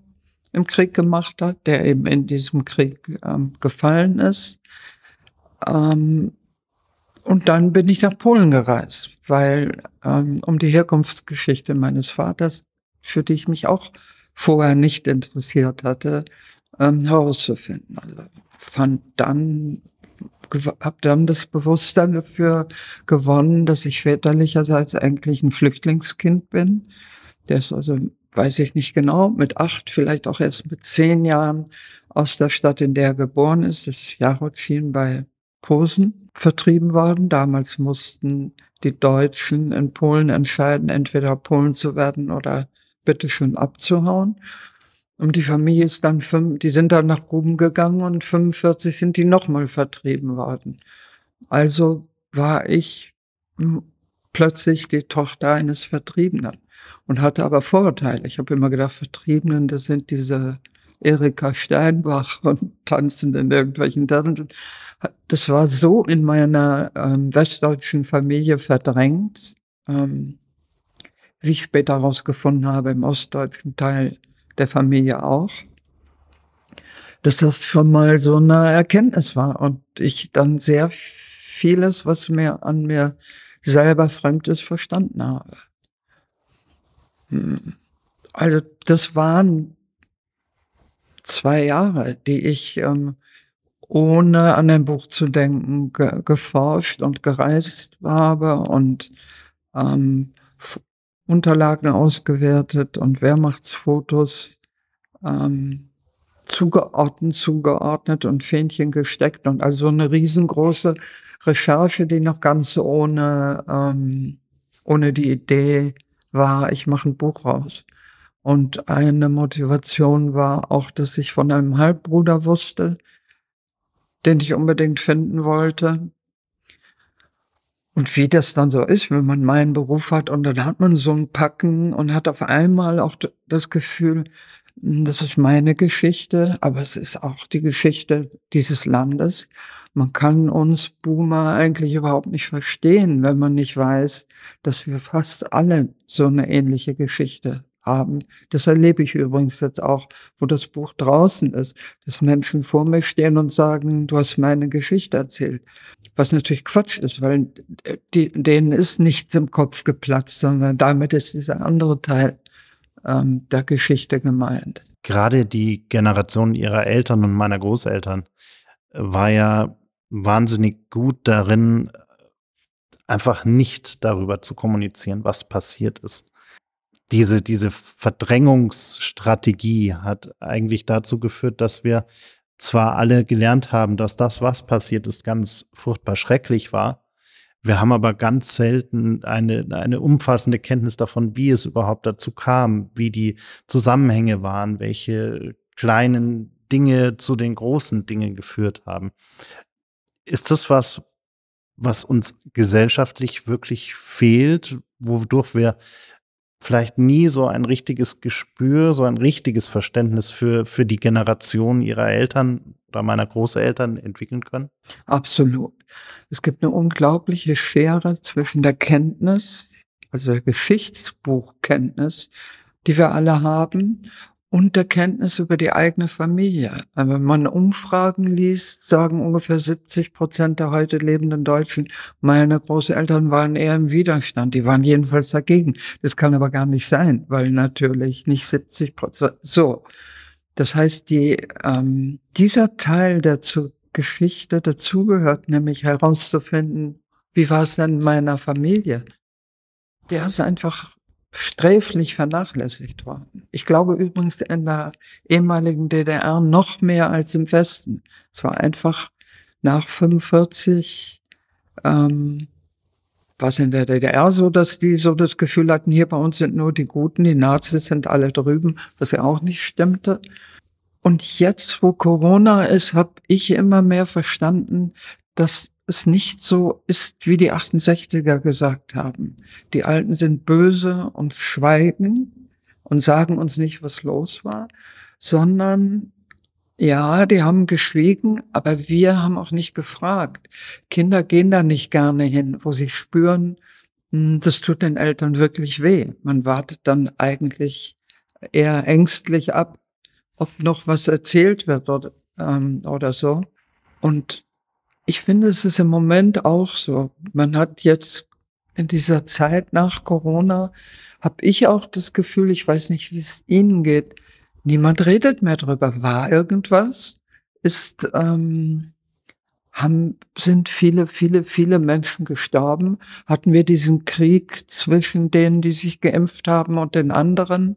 im Krieg gemacht hat, der eben in diesem Krieg ähm, gefallen ist. Ähm, und dann bin ich nach Polen gereist, weil ähm, um die Herkunftsgeschichte meines Vaters, für die ich mich auch vorher nicht interessiert hatte, ähm, herauszufinden. Also fand dann, habe dann das Bewusstsein dafür gewonnen, dass ich väterlicherseits eigentlich ein Flüchtlingskind bin. Der ist also, weiß ich nicht genau, mit acht, vielleicht auch erst mit zehn Jahren aus der Stadt, in der er geboren ist. Das ist Jarocin bei Posen vertrieben worden. Damals mussten die Deutschen in Polen entscheiden, entweder Polen zu werden oder bitteschön abzuhauen. Und die Familie ist dann, fünf, die sind dann nach Gruben gegangen und 45 sind die nochmal vertrieben worden. Also war ich plötzlich die Tochter eines Vertriebenen und hatte aber Vorurteile. Ich habe immer gedacht, Vertriebenen, das sind diese Erika Steinbach und tanzen in irgendwelchen Tanzen. Das war so in meiner ähm, westdeutschen Familie verdrängt, ähm, wie ich später herausgefunden habe, im ostdeutschen Teil der Familie auch, dass das schon mal so eine Erkenntnis war und ich dann sehr vieles, was mir an mir selber fremd ist, verstanden habe. Hm. Also das waren zwei Jahre, die ich ähm, ohne an ein Buch zu denken ge geforscht und gereist habe und ähm, Unterlagen ausgewertet und Wehrmachtsfotos ähm, zugeordnet, zugeordnet und Fähnchen gesteckt und also eine riesengroße Recherche, die noch ganz ohne, ähm, ohne die Idee war, ich mache ein Buch raus. Und eine Motivation war auch, dass ich von einem Halbbruder wusste, den ich unbedingt finden wollte. Und wie das dann so ist, wenn man meinen Beruf hat und dann hat man so ein Packen und hat auf einmal auch das Gefühl, hm, das ist meine Geschichte, aber es ist auch die Geschichte dieses Landes. Man kann uns Boomer eigentlich überhaupt nicht verstehen, wenn man nicht weiß, dass wir fast alle so eine ähnliche Geschichte haben. Das erlebe ich übrigens jetzt auch, wo das Buch draußen ist, dass Menschen vor mir stehen und sagen, du hast meine Geschichte erzählt. Was natürlich Quatsch ist, weil die, denen ist nichts im Kopf geplatzt, sondern damit ist dieser andere Teil ähm, der Geschichte gemeint. Gerade die Generation ihrer Eltern und meiner Großeltern war ja wahnsinnig gut darin, einfach nicht darüber zu kommunizieren, was passiert ist diese, diese Verdrängungsstrategie hat eigentlich dazu geführt, dass wir zwar alle gelernt haben, dass das, was passiert ist, ganz furchtbar schrecklich war. Wir haben aber ganz selten eine, eine umfassende Kenntnis davon, wie es überhaupt dazu kam, wie die Zusammenhänge waren, welche kleinen Dinge zu den großen Dingen geführt haben. Ist das was, was uns gesellschaftlich wirklich fehlt, wodurch wir vielleicht nie so ein richtiges Gespür, so ein richtiges Verständnis für, für die Generation ihrer Eltern oder meiner Großeltern entwickeln können? Absolut. Es gibt eine unglaubliche Schere zwischen der Kenntnis, also der Geschichtsbuchkenntnis, die wir alle haben, und der Kenntnis über die eigene Familie. Wenn man Umfragen liest, sagen ungefähr 70 Prozent der heute lebenden Deutschen, meine Großeltern waren eher im Widerstand. Die waren jedenfalls dagegen. Das kann aber gar nicht sein, weil natürlich nicht 70 Prozent. So. Das heißt, die, ähm, dieser Teil der zur Geschichte dazugehört, nämlich herauszufinden, wie war es denn in meiner Familie? Der ist einfach sträflich vernachlässigt worden. Ich glaube übrigens in der ehemaligen DDR noch mehr als im Westen. Es war einfach nach 45 ähm, was in der DDR so, dass die so das Gefühl hatten, hier bei uns sind nur die Guten, die Nazis sind alle drüben, was ja auch nicht stimmte. Und jetzt, wo Corona ist, habe ich immer mehr verstanden, dass es nicht so ist, wie die 68er gesagt haben. Die Alten sind böse und schweigen und sagen uns nicht, was los war, sondern ja, die haben geschwiegen, aber wir haben auch nicht gefragt. Kinder gehen da nicht gerne hin, wo sie spüren, hm, das tut den Eltern wirklich weh. Man wartet dann eigentlich eher ängstlich ab, ob noch was erzählt wird oder, ähm, oder so. Und Ich finde, es ist im Moment auch so. Man hat jetzt in dieser Zeit nach Corona, habe ich auch das Gefühl, ich weiß nicht, wie es Ihnen geht, niemand redet mehr drüber. War irgendwas? Ist, ähm, haben, sind viele, viele, viele Menschen gestorben? Hatten wir diesen Krieg zwischen denen, die sich geimpft haben und den anderen,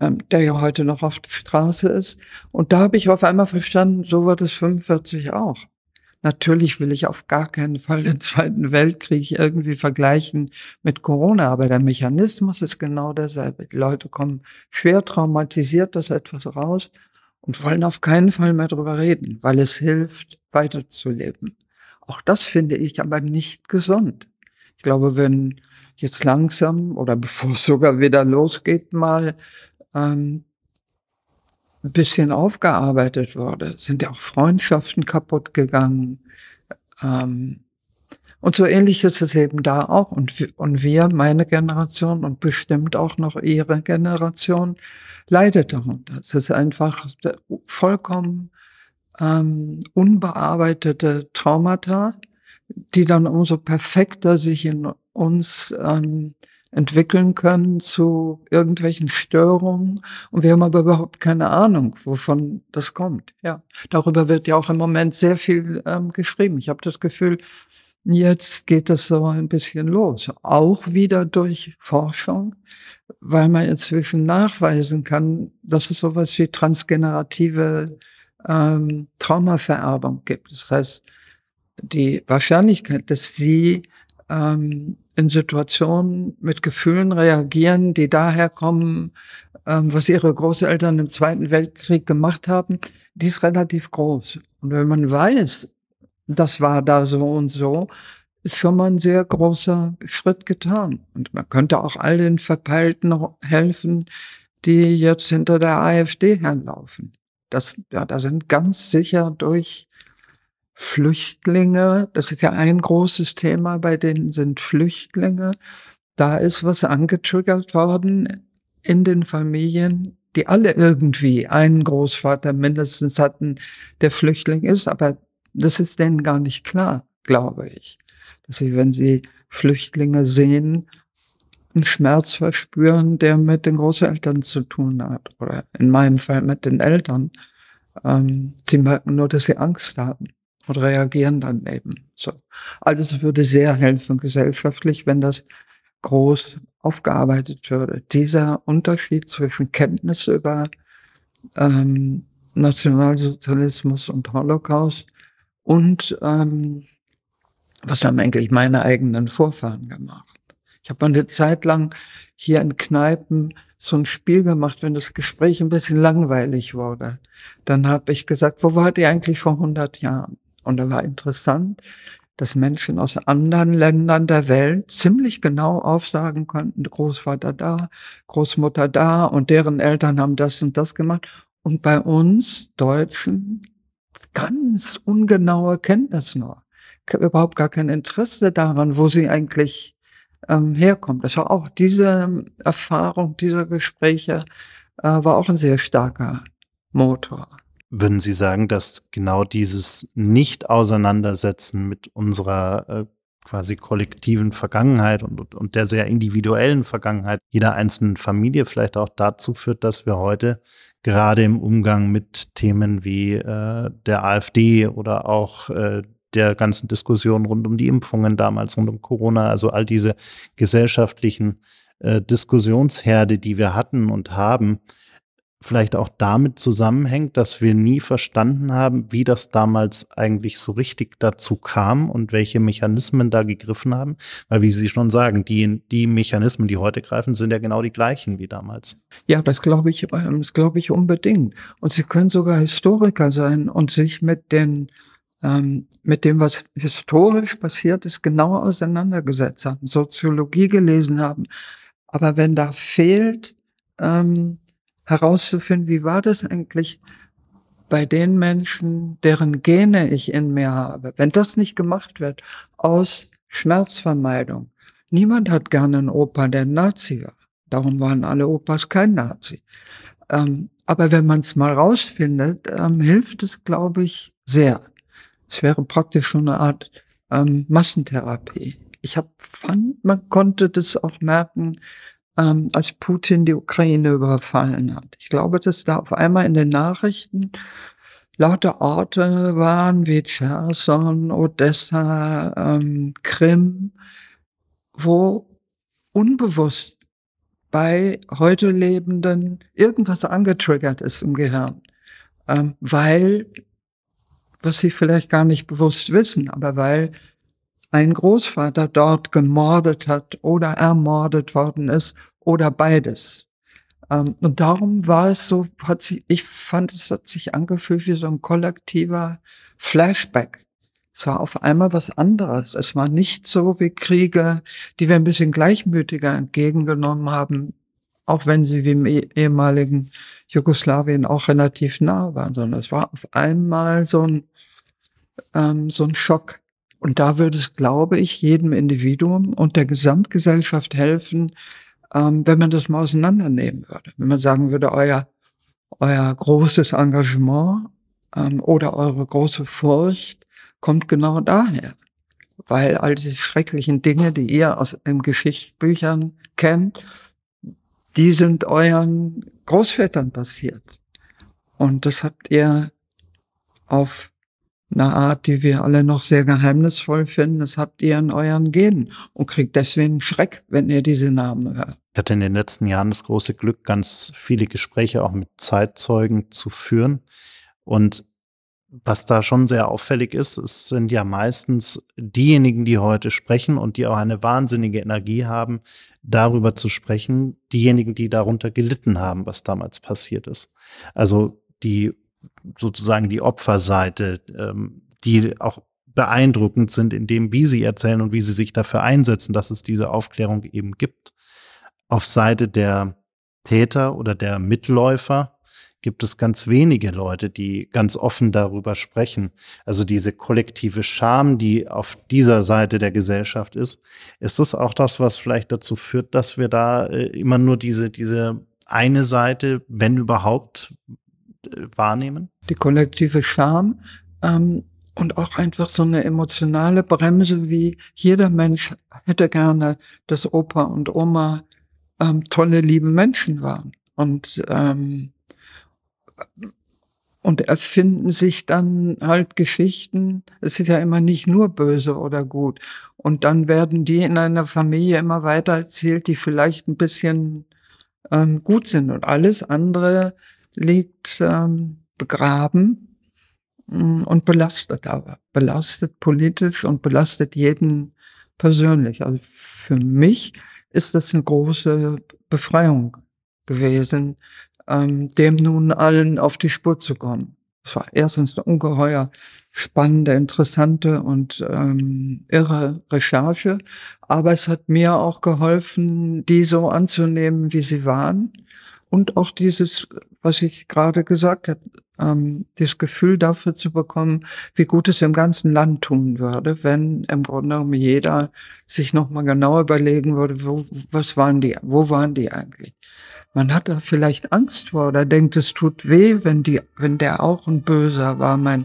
ähm, der ja heute noch auf der Straße ist? Und da habe ich auf einmal verstanden, so wird es 45 auch. Natürlich will ich auf gar keinen Fall den Zweiten Weltkrieg irgendwie vergleichen mit Corona, aber der Mechanismus ist genau derselbe. Die Leute kommen schwer traumatisiert das etwas raus und wollen auf keinen Fall mehr darüber reden, weil es hilft, weiterzuleben. Auch das finde ich aber nicht gesund. Ich glaube, wenn jetzt langsam oder bevor es sogar wieder losgeht, mal ähm, ein bisschen aufgearbeitet wurde, sind ja auch Freundschaften kaputt gegangen. Ähm, und so ähnlich ist es eben da auch. Und, und wir, meine Generation und bestimmt auch noch ihre Generation, leidet darunter. Es ist einfach vollkommen ähm, unbearbeitete Traumata, die dann umso perfekter sich in uns ähm, entwickeln können zu irgendwelchen Störungen. Und wir haben aber überhaupt keine Ahnung, wovon das kommt. Ja, darüber wird ja auch im Moment sehr viel ähm, geschrieben. Ich habe das Gefühl, jetzt geht es so ein bisschen los. Auch wieder durch Forschung, weil man inzwischen nachweisen kann, dass es sowas wie transgenerative ähm, Traumavererbung gibt. Das heißt, die Wahrscheinlichkeit, dass sie ähm, in Situationen mit Gefühlen reagieren, die daher kommen, ähm, was ihre Großeltern im Zweiten Weltkrieg gemacht haben, die ist relativ groß. Und wenn man weiß, das war da so und so, ist schon mal ein sehr großer Schritt getan. Und man könnte auch all den Verpeilten helfen, die jetzt hinter der AfD herlaufen. Das, ja, da sind ganz sicher durch Flüchtlinge, das ist ja ein großes Thema, bei denen sind Flüchtlinge. Da ist was angetriggert worden in den Familien, die alle irgendwie einen Großvater mindestens hatten, der Flüchtling ist, aber das ist denen gar nicht klar, glaube ich. Dass sie, wenn sie Flüchtlinge sehen, einen Schmerz verspüren, der mit den Großeltern zu tun hat. Oder in meinem Fall mit den Eltern. Ähm, sie merken nur, dass sie Angst haben und reagieren dann eben so. Also es würde sehr helfen gesellschaftlich, wenn das groß aufgearbeitet würde. Dieser Unterschied zwischen Kenntnis über ähm, Nationalsozialismus und Holocaust und ähm, was haben eigentlich meine eigenen Vorfahren gemacht. Ich habe eine Zeit lang hier in Kneipen so ein Spiel gemacht, wenn das Gespräch ein bisschen langweilig wurde. Dann habe ich gesagt, wo wart ihr eigentlich vor 100 Jahren? Und da war interessant, dass Menschen aus anderen Ländern der Welt ziemlich genau aufsagen konnten, Großvater da, Großmutter da und deren Eltern haben das und das gemacht. Und bei uns Deutschen ganz ungenaue Kenntnis nur. Überhaupt gar kein Interesse daran, wo sie eigentlich ähm, herkommt. Das war auch diese Erfahrung dieser Gespräche äh, war auch ein sehr starker Motor. Würden Sie sagen, dass genau dieses Nicht-Auseinandersetzen mit unserer äh, quasi kollektiven Vergangenheit und, und der sehr individuellen Vergangenheit jeder einzelnen Familie vielleicht auch dazu führt, dass wir heute gerade im Umgang mit Themen wie äh, der AfD oder auch äh, der ganzen Diskussion rund um die Impfungen damals, rund um Corona, also all diese gesellschaftlichen äh, Diskussionsherde, die wir hatten und haben, vielleicht auch damit zusammenhängt, dass wir nie verstanden haben, wie das damals eigentlich so richtig dazu kam und welche Mechanismen da gegriffen haben. Weil, wie Sie schon sagen, die, die Mechanismen, die heute greifen, sind ja genau die gleichen wie damals. Ja, das glaube ich, ähm, das glaube ich unbedingt. Und Sie können sogar Historiker sein und sich mit den ähm, mit dem, was historisch passiert ist, genauer auseinandergesetzt haben, Soziologie gelesen haben. Aber wenn da fehlt, ähm, herauszufinden, wie war das eigentlich bei den Menschen, deren Gene ich in mir habe. Wenn das nicht gemacht wird, aus Schmerzvermeidung. Niemand hat gerne einen Opa, der ein Nazi war. Darum waren alle Opas kein Nazi. Ähm, aber wenn man es mal rausfindet, ähm, hilft es, glaube ich, sehr. Es wäre praktisch schon eine Art ähm, Massentherapie. Ich hab, fand, man konnte das auch merken, ähm, als Putin die Ukraine überfallen hat. Ich glaube, dass da auf einmal in den Nachrichten lauter Orte waren wie Cherson, Odessa, ähm, Krim, wo unbewusst bei heute Lebenden irgendwas angetriggert ist im Gehirn, ähm, weil, was sie vielleicht gar nicht bewusst wissen, aber weil ein Großvater dort gemordet hat oder ermordet worden ist oder beides. Ähm, und darum war es so, hat sich, ich fand, es hat sich angefühlt wie so ein kollektiver Flashback. Es war auf einmal was anderes. Es war nicht so wie Kriege, die wir ein bisschen gleichmütiger entgegengenommen haben, auch wenn sie wie im ehemaligen Jugoslawien auch relativ nah waren, sondern es war auf einmal so ein, ähm, so ein Schock. Und da würde es, glaube ich, jedem Individuum und der Gesamtgesellschaft helfen, ähm, wenn man das mal auseinandernehmen würde. Wenn man sagen würde, euer, euer großes Engagement ähm, oder eure große Furcht kommt genau daher. Weil all diese schrecklichen Dinge, die ihr aus den Geschichtsbüchern kennt, die sind euren Großvätern passiert. Und das habt ihr auf eine Art, die wir alle noch sehr geheimnisvoll finden. Das habt ihr in euren Genen und kriegt deswegen Schreck, wenn ihr diese Namen hört. Ich hatte in den letzten Jahren das große Glück, ganz viele Gespräche auch mit Zeitzeugen zu führen. Und was da schon sehr auffällig ist, es sind ja meistens diejenigen, die heute sprechen und die auch eine wahnsinnige Energie haben, darüber zu sprechen, diejenigen, die darunter gelitten haben, was damals passiert ist. Also die sozusagen die Opferseite, ähm, die auch beeindruckend sind in dem, wie sie erzählen und wie sie sich dafür einsetzen, dass es diese Aufklärung eben gibt. Auf Seite der Täter oder der Mitläufer gibt es ganz wenige Leute, die ganz offen darüber sprechen. Also diese kollektive Scham, die auf dieser Seite der Gesellschaft ist, ist das auch das, was vielleicht dazu führt, dass wir da äh, immer nur diese, diese eine Seite, wenn überhaupt, wahrnehmen? Die kollektive Scham ähm, und auch einfach so eine emotionale Bremse, wie jeder Mensch hätte gerne, dass Opa und Oma ähm, tolle, liebe Menschen waren. Und, ähm, und erfinden sich dann halt Geschichten. Es ist ja immer nicht nur böse oder gut. Und dann werden die in einer Familie immer weiter erzählt, die vielleicht ein bisschen ähm, gut sind. Und alles andere liegt ähm, begraben mm, und belastet aber. Belastet politisch und belastet jeden persönlich. Also für mich ist das eine große Befreiung gewesen, ähm, dem nun allen auf die Spur zu kommen. Es war erstens eine ungeheuer spannende, interessante und ähm, irre Recherche, aber es hat mir auch geholfen, die so anzunehmen, wie sie waren und auch dieses, was ich gerade gesagt habe, ähm, das Gefühl dafür zu bekommen, wie gut es im ganzen Land tun würde, wenn im Grunde genommen jeder sich nochmal genau überlegen würde, wo, was waren die, wo waren die eigentlich? Man hat da vielleicht Angst vor oder denkt, es tut weh, wenn die, wenn der auch ein Böser war, mein,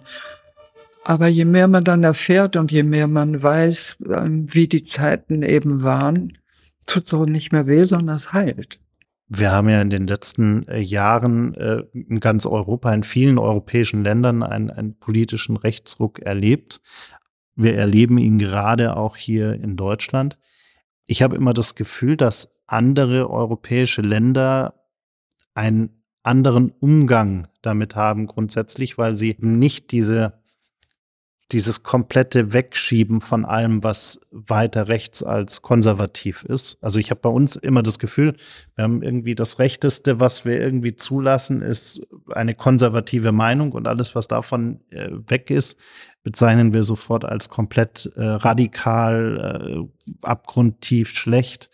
aber je mehr man dann erfährt und je mehr man weiß, ähm, wie die Zeiten eben waren, tut es auch nicht mehr weh, sondern es heilt. Wir haben ja in den letzten äh, Jahren äh, in ganz Europa, in vielen europäischen Ländern einen, einen politischen Rechtsruck erlebt. Wir erleben ihn gerade auch hier in Deutschland. Ich habe immer das Gefühl, dass andere europäische Länder einen anderen Umgang damit haben grundsätzlich, weil sie nicht diese dieses komplette Wegschieben von allem, was weiter rechts als konservativ ist. Also ich habe bei uns immer das Gefühl, wir haben irgendwie das Rechteste, was wir irgendwie zulassen, ist eine konservative Meinung und alles, was davon äh, weg ist, bezeichnen wir sofort als komplett äh, radikal, äh, abgrundtief schlecht.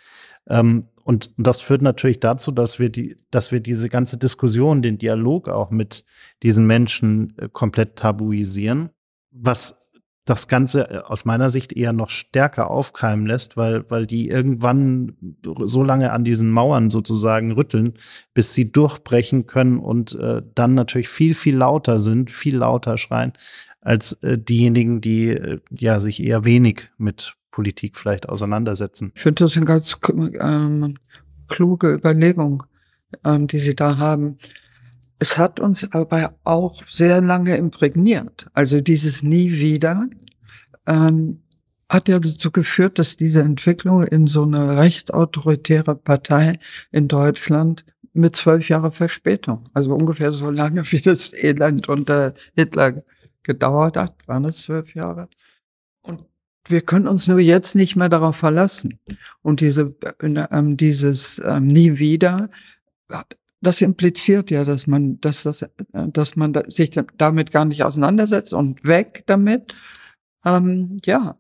Ähm, und das führt natürlich dazu, dass wir die, dass wir diese ganze Diskussion, den Dialog auch mit diesen Menschen äh, komplett tabuisieren was das Ganze äh, aus meiner Sicht eher noch stärker aufkeimen lässt, weil, weil die irgendwann so lange an diesen Mauern sozusagen rütteln, bis sie durchbrechen können und äh, dann natürlich viel, viel lauter sind, viel lauter schreien, als äh, diejenigen, die äh, ja sich eher wenig mit Politik vielleicht auseinandersetzen. Ich finde das eine ganz ähm, kluge Überlegung, ähm, die Sie da haben. Es hat uns aber auch sehr lange imprägniert. Also dieses Nie wieder ähm, hat ja dazu geführt, dass diese Entwicklung in so eine rechtsautoritäre Partei in Deutschland mit zwölf Jahre Verspätung, also ungefähr so lange wie das Elend unter Hitler gedauert hat, waren es zwölf Jahre. Und wir können uns nur jetzt nicht mehr darauf verlassen. Und diese, äh, dieses ähm, nie wieder, das impliziert ja, dass man, dass das, äh, dass man sich damit gar nicht auseinandersetzt und weg damit. Ähm, ja,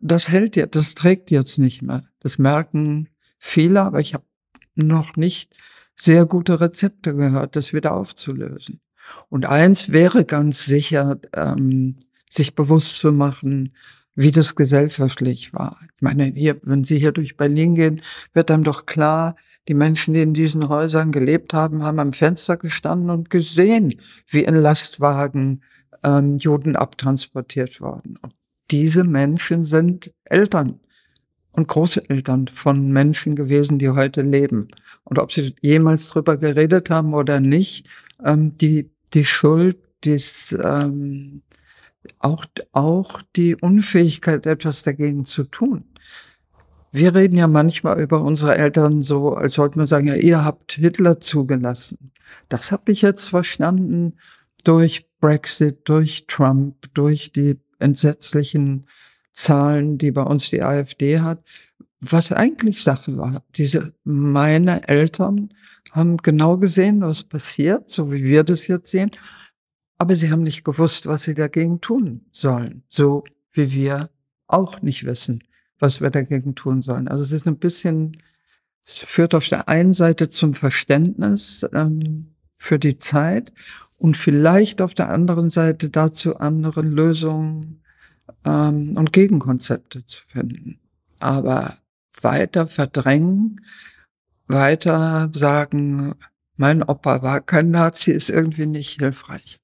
das hält jetzt, das trägt jetzt nicht mehr. Das merken viele, aber ich habe noch nicht sehr gute Rezepte gehört, das wieder aufzulösen. Und eins wäre ganz sicher, ähm, sich bewusst zu machen, wie das gesellschaftlich war. Ich meine, hier, wenn Sie hier durch Berlin gehen, wird einem doch klar, die Menschen, die in diesen Häusern gelebt haben, haben am Fenster gestanden und gesehen, wie in Lastwagen ähm, Juden abtransportiert worden. Und diese Menschen sind Eltern und Großeltern von Menschen gewesen, die heute leben. Und ob sie jemals drüber geredet haben oder nicht, ähm, die, die Schuld, dies, ähm, auch, auch die Unfähigkeit, etwas dagegen zu tun. Wir reden ja manchmal über unsere Eltern so, als sollten wir sagen, ja, ihr habt Hitler zugelassen. Das habe ich jetzt verstanden durch Brexit, durch Trump, durch die entsetzlichen Zahlen, die bei uns die AfD hat. Was eigentlich Sache war, diese, meine Eltern haben genau gesehen, was passiert, so wie wir das jetzt sehen, aber sie haben nicht gewusst, was sie dagegen tun sollen, so wie wir auch nicht wissen, was wir dagegen tun sollen. Also es ist ein bisschen, es führt auf der einen Seite zum Verständnis ähm, für die Zeit und vielleicht auf der anderen Seite dazu anderen Lösungen ähm, und Gegenkonzepte zu finden. Aber weiter verdrängen, weiter sagen, mein Opa war kein Nazi, ist irgendwie nicht hilfreich.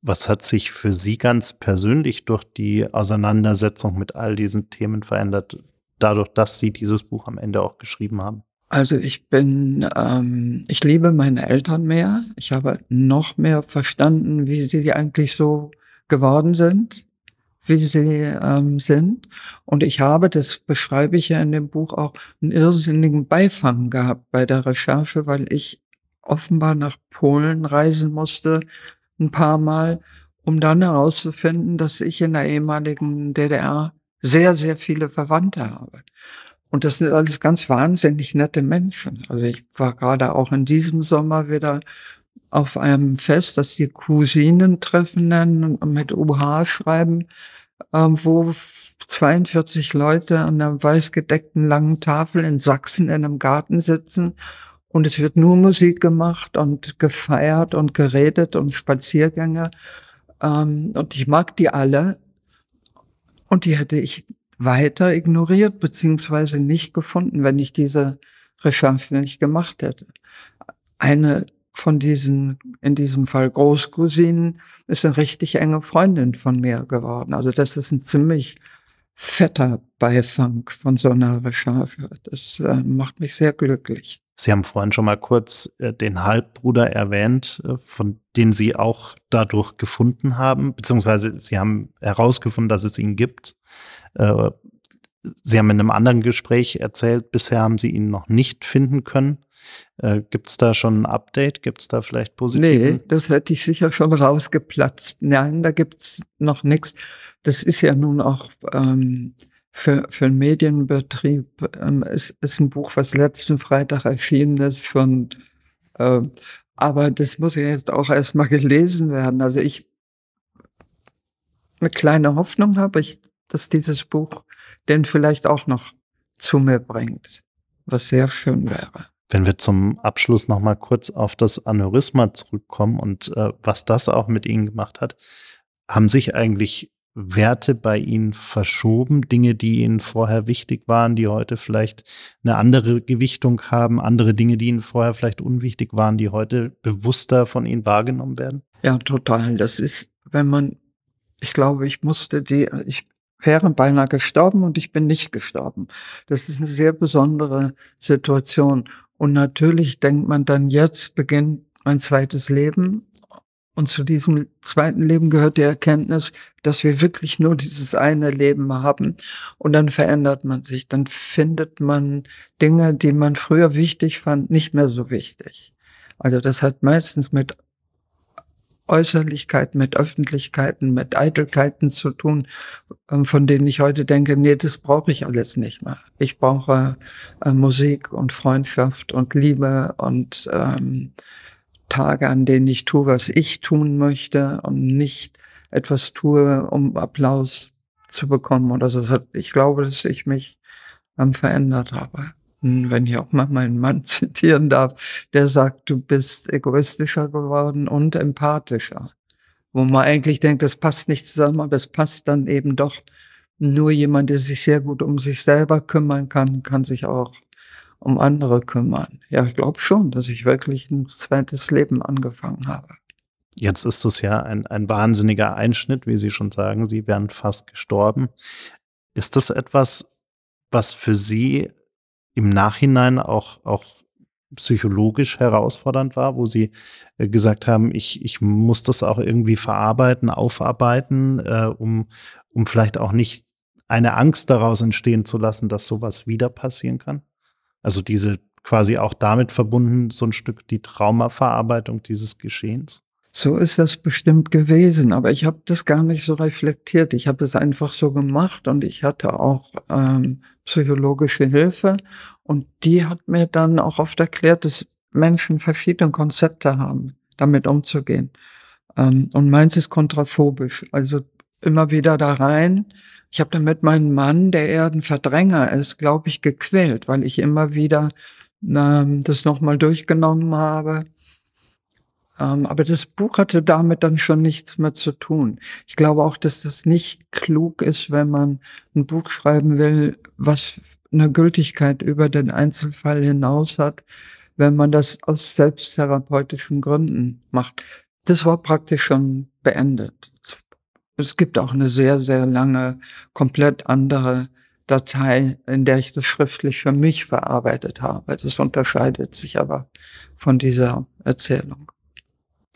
Was hat sich für Sie ganz persönlich durch die Auseinandersetzung mit all diesen Themen verändert, dadurch, dass Sie dieses Buch am Ende auch geschrieben haben? Also ich bin, ähm, ich liebe meine Eltern mehr. Ich habe noch mehr verstanden, wie sie eigentlich so geworden sind wie sie ähm, sind. Und ich habe, das beschreibe ich ja in dem Buch auch, einen irrsinnigen Beifang gehabt bei der Recherche, weil ich offenbar nach Polen reisen musste, ein paar Mal, um dann herauszufinden, dass ich in der ehemaligen DDR sehr, sehr viele Verwandte habe. Und das sind alles ganz wahnsinnig nette Menschen. Also ich war gerade auch in diesem Sommer wieder auf einem Fest, das die Cousinen treffen nennen und mit UH schreiben ähm, wo 42 Leute an einer weißgedeckten langen Tafel in Sachsen in einem Garten sitzen und es wird nur Musik gemacht und gefeiert und geredet und Spaziergänge. Ähm, und ich mag die alle. Und die hätte ich weiter ignoriert beziehungsweise nicht gefunden, wenn ich diese Recherche nicht gemacht hätte. Eine von diesen, in diesem Fall Großcousinen, ist eine richtig enge Freundin von mir geworden. Also das ist ein ziemlich fetter Beifang von so einer Recherche. Das äh, macht mich sehr glücklich. Sie haben vorhin schon mal kurz äh, den Halbbruder erwähnt, äh, von den Sie auch dadurch gefunden haben, beziehungsweise Sie haben herausgefunden, dass es ihn gibt. Äh, Sie haben in einem anderen Gespräch erzählt, bisher haben Sie ihn noch nicht finden können. Äh, Gibt es da schon ein Update? Gibt es da vielleicht positive? Nee, das hätte ich sicher schon rausgeplatzt. Nein, da gibt's noch nichts. Das ist ja nun auch ähm, für, für einen Medienbetrieb, ähm, ist, ist ein Buch, was letzten Freitag erschienen ist, schon. Äh, aber das muss ja jetzt auch erstmal gelesen werden. Also ich eine kleine Hoffnung habe ich, dass dieses Buch den vielleicht auch noch zu mir bringt, was sehr schön wäre. Wenn wir zum Abschluss noch mal kurz auf das Aneurysma zurückkommen und äh, was das auch mit Ihnen gemacht hat, haben sich eigentlich Werte bei Ihnen verschoben, Dinge, die Ihnen vorher wichtig waren, die heute vielleicht eine andere Gewichtung haben, andere Dinge, die Ihnen vorher vielleicht unwichtig waren, die heute bewusster von Ihnen wahrgenommen werden? Ja, total. Das ist wenn man, ich glaube, ich musste die, ich wäre beinahe gestorben und ich bin nicht gestorben. Das ist eine sehr besondere Situation. Und natürlich denkt man dann, jetzt beginnt mein zweites Leben. Und zu diesem zweiten Leben gehört die Erkenntnis, dass wir wirklich nur dieses eine Leben haben. Und dann verändert man sich. Dann findet man Dinge, die man früher wichtig fand, nicht mehr so wichtig. Also das hat meistens mit Äußerlichkeiten, mit Öffentlichkeiten, mit Eitelkeiten zu tun, ähm, von denen ich heute denke, nee, das brauche ich alles nicht mehr. Ich brauche äh, Musik und Freundschaft und Liebe und ähm, Tage, an denen ich tue, was ich tun möchte und nicht etwas tue, um Applaus zu bekommen oder so. Ich glaube, dass ich mich ähm, verändert habe wenn ich auch mal meinen Mann zitieren darf, der sagt, du bist egoistischer geworden und empathischer. Wo man eigentlich denkt, das passt nicht zusammen, aber es passt dann eben doch. Nur jemand, der sich sehr gut um sich selber kümmern kann, kann sich auch um andere kümmern. Ja, ich glaube schon, dass ich wirklich ein zweites Leben angefangen habe. Jetzt ist es ja ein, ein wahnsinniger Einschnitt, wie Sie schon sagen. Sie wären fast gestorben. Ist das etwas, was für Sie im Nachhinein auch, auch psychologisch herausfordernd war, wo sie äh, gesagt haben, ich, ich muss das auch irgendwie verarbeiten, aufarbeiten, äh, um, um vielleicht auch nicht eine Angst daraus entstehen zu lassen, dass sowas wieder passieren kann? Also diese quasi auch damit verbunden, so ein Stück die Traumaverarbeitung dieses Geschehens? So ist das bestimmt gewesen, aber ich habe das gar nicht so reflektiert. Ich habe es einfach so gemacht und ich hatte auch ähm, psychologische Hilfe und die hat mir dann auch oft erklärt, dass Menschen verschiedene Konzepte haben, damit umzugehen. Ähm, und meins ist kontraphobisch, also immer wieder da rein. Ich habe damit meinen Mann, der eher ein Verdränger ist, glaube ich, gequält, weil ich immer wieder ähm, das nochmal durchgenommen habe ähm, aber das Buch hatte damit dann schon nichts mehr zu tun. Ich glaube auch, dass das nicht klug ist, wenn man ein Buch schreiben will, was eine Gültigkeit über den Einzelfall hinaus hat, wenn man das aus selbsttherapeutischen Gründen macht. Das war praktisch schon beendet. Es gibt auch eine sehr, sehr lange, komplett andere Datei, in der ich das schriftlich für mich verarbeitet habe. Das unterscheidet sich aber von dieser Erzählung.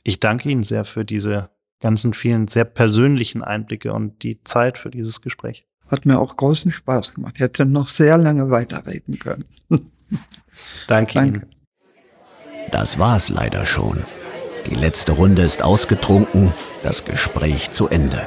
Ich danke Ihnen sehr für diese ganzen vielen sehr persönlichen Einblicke und die Zeit für dieses Gespräch. Hat mir auch großen Spaß gemacht. Ich hätte noch sehr lange weiterreden können. danke, danke Ihnen. Das war's leider schon. Die letzte Runde ist ausgetrunken, das Gespräch zu Ende.